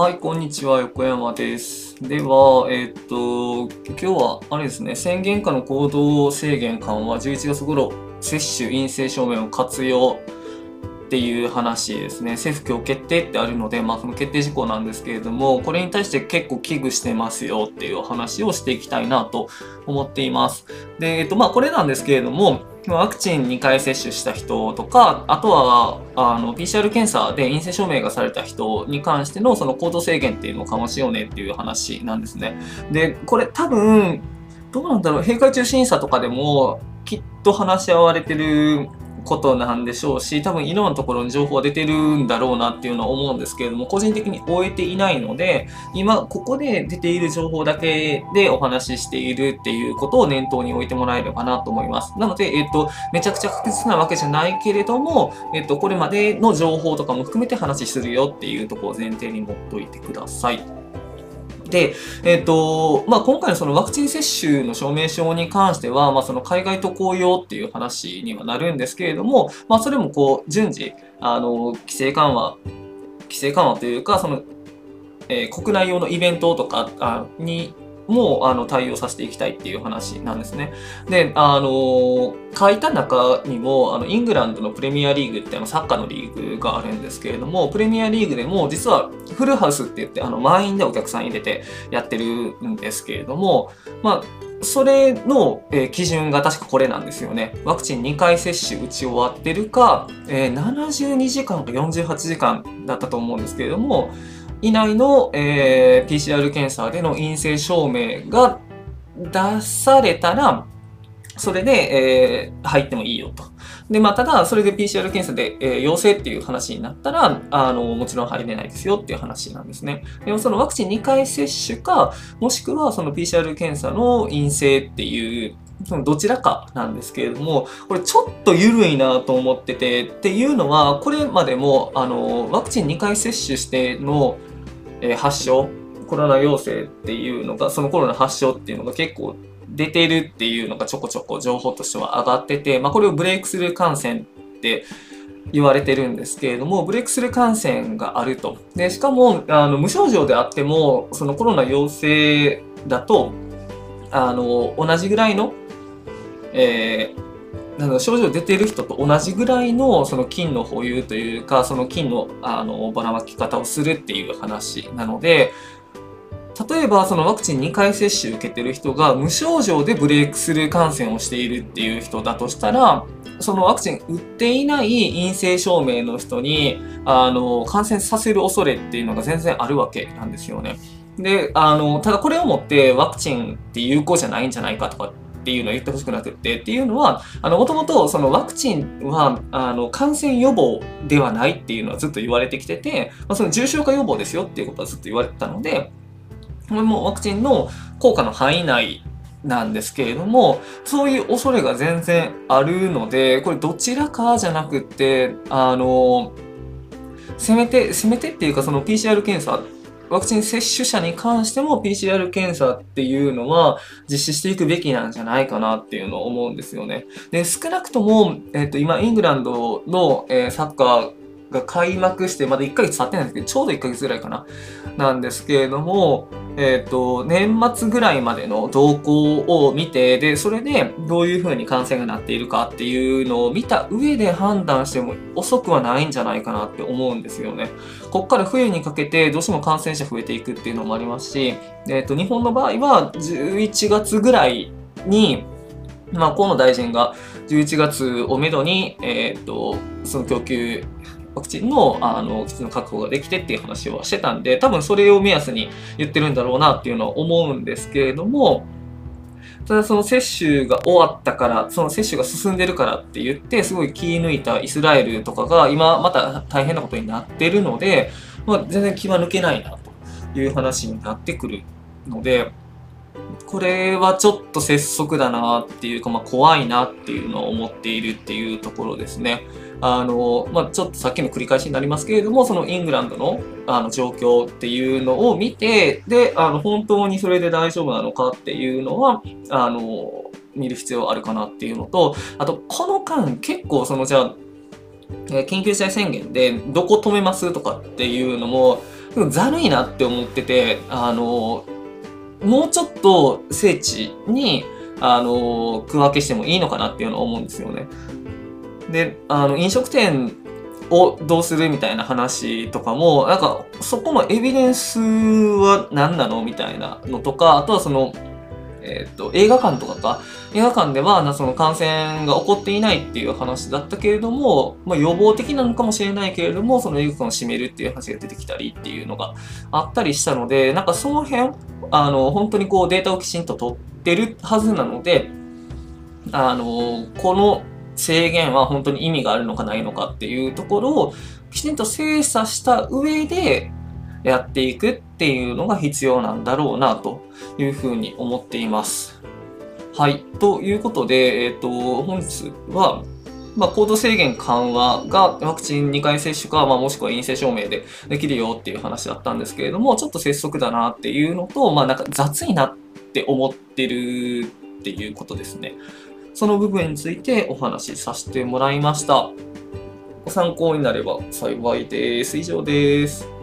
はい、こんにちは、横山です。では、えっと、今日は、あれですね、宣言下の行動制限緩和、11月頃、接種陰性証明を活用っていう話ですね。政府今日決定ってあるので、まあ、その決定事項なんですけれども、これに対して結構危惧してますよっていう話をしていきたいなと思っています。で、えっと、まあ、これなんですけれども、ワクチン2回接種した人とか、あとは、あの、PCR 検査で陰性証明がされた人に関してのその行動制限っていうのを緩和しようねっていう話なんですね。で、これ多分、どうなんだろう、閉会中審査とかでもきっと話し合われてることなんでしょうし、多分いろんなところに情報は出てるんだろうなっていうのは思うんですけれども、個人的に終えていないので、今ここで出ている情報だけでお話ししているっていうことを念頭に置いてもらえればなと思います。なので、えっと、めちゃくちゃ確実なわけじゃないけれども、えっと、これまでの情報とかも含めて話しするよっていうところを前提に持っといてください。で、えっ、と、まあ、今回のそのワクチン接種の証明書に関しては、まあ、その海外渡航用っていう話にはなるんですけれども、まあ、それもこう、順次、あの、規制緩和、規制緩和というか、その、えー国内用のイベントとかにもあの対応させていきたいっていう話なんですね。で、あの書いた中にも、あのイングランドのプレミアリーグってあのサッカーのリーグがあるんですけれども、プレミアリーグでも実はフルハウスって言って、あの満員でお客さん入れてやってるんですけれども、まあ、それの、えー基準が確かこれなんですよね。ワクチン2回接種打ち終わってるか、えー72時間か48時間だったと思うんですけれども、以内の、えー PCR 検査での陰性証明が出されたら、それで、えー入ってもいいよと。で、まあ、ただ、それで PCR 検査で、えー陽性っていう話になったら、あの、もちろん入れないですよっていう話なんですね。でも、そのワクチン2回接種か、もしくはその PCR 検査の陰性っていう、そのどちらかなんですけれども、これちょっと緩いなと思ってて、っていうのは、これまでも、あの、ワクチン2回接種しての、えー発症、コロナ陽性っていうのが、そのコロナ発症っていうのが結構出てるっていうのがちょこちょこ情報としては上がってて、まあ、これをブレイクスルー感染って言われてるんですけれども、ブレイクスルー感染があると。で、しかも、あの、無症状であっても、そのコロナ陽性だと、あの、同じぐらいの、えーなんだろう症状出てる人と同じぐらいのその菌の保有というかその菌のあのばらまき方をするっていう話なので例えばそのワクチン2回接種受けてる人が無症状でブレイクスルー感染をしているっていう人だとしたらそのワクチン打っていない陰性証明の人にあの感染させる恐れっていうのが全然あるわけなんですよね。であのただこれをもってワクチンって有効じゃないんじゃないかとかっていうのを言ってほしくなくってっていうのはもともとそのワクチンはあの感染予防ではないっていうのはずっと言われてきてて、まあ、その重症化予防ですよっていうことはずっと言われてたのでこれもワクチンの効果の範囲内なんですけれどもそういう恐れが全然あるのでこれどちらかじゃなくってあのせめてせめてっていうかその PCR 検査ワクチン接種者に関しても PCR 検査っていうのは実施していくべきなんじゃないかなっていうのを思うんですよね。で、少なくとも、えっ、と、今、イングランドの、えーサッカーが開幕して、まだ1ヶ月経ってないんですけど、ちょうど1ヶ月ぐらいかな。なんですけれども、えっ、と、年末ぐらいまでの動向を見て、で、それでどういうふうに感染がなっているかっていうのを見た上で判断しても遅くはないんじゃないかなって思うんですよね。ここから冬にかけてどうしても感染者増えていくっていうのもありますし、えっと日本の場合は11月ぐらいに、まあ、河野大臣が11月をめどに、えっとその供給ワクチンのあの基地の確保ができてっていう話をしてたんで、多分それを目安に言ってるんだろうなっていうのは思うんですけれども、ただその接種が終わったから、その接種が進んでるからって言って、すごい気抜いたイスラエルとかが今また大変なことになってるので、まあ、全然気は抜けないなという話になってくるので、これはちょっと拙速だなっていうか、まあ、怖いなっていうのを思っているっていうところですね。あの、まあ、ちょっとさっきの繰り返しになりますけれども、そのイングランドのあの状況っていうのを見て、で、あの、本当にそれで大丈夫なのかっていうのは、あの、見る必要あるかなっていうのと、あと、この間結構その、じゃあ、緊急事態宣言でどこ止めますとかっていうのも、ざるいなって思ってて、あの、もうちょっと聖地に、あの、区分けしてもいいのかなっていうのは思うんですよね。で、あの、飲食店をどうするみたいな話とかも、なんか、そこのエビデンスは何なのみたいなのとか、あとはその、えっ、と、映画館とかか、映画館では、なその感染が起こっていないっていう話だったけれども、まあ、予防的なのかもしれないけれども、その映画館を閉めるっていう話が出てきたりっていうのがあったりしたので、なんかその辺、あの、本当にこうデータをきちんと取ってるはずなので、あの、この制限は本当に意味があるのかないのかっていうところをきちんと精査した上でやっていくっていうのが必要なんだろうなというふうに思っています。はい。ということで、えっ、ー、と、本日は、まあ、行動制限緩和がワクチン2回接種か、まあ、もしくは陰性証明でできるよっていう話だったんですけれども、ちょっと拙速だなっていうのと、まあ、なんか雑になって思ってるっていうことですね。その部分についてお話しさせてもらいました。ご参考になれば幸いです。以上です。